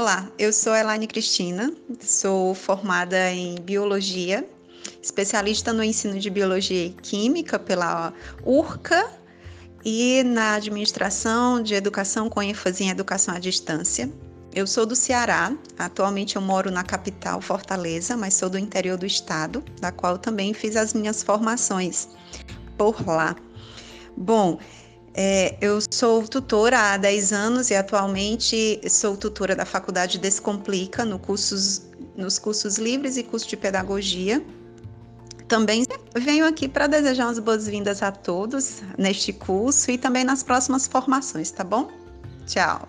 Olá, eu sou Elaine Cristina, sou formada em Biologia, especialista no ensino de Biologia e Química pela URCA e na Administração de Educação com ênfase em Educação à Distância. Eu sou do Ceará, atualmente eu moro na capital, Fortaleza, mas sou do interior do estado, da qual também fiz as minhas formações por lá. Bom, é, eu sou tutora há 10 anos e atualmente sou tutora da Faculdade Descomplica no cursos, nos cursos livres e curso de pedagogia. Também venho aqui para desejar umas boas-vindas a todos neste curso e também nas próximas formações, tá bom? Tchau!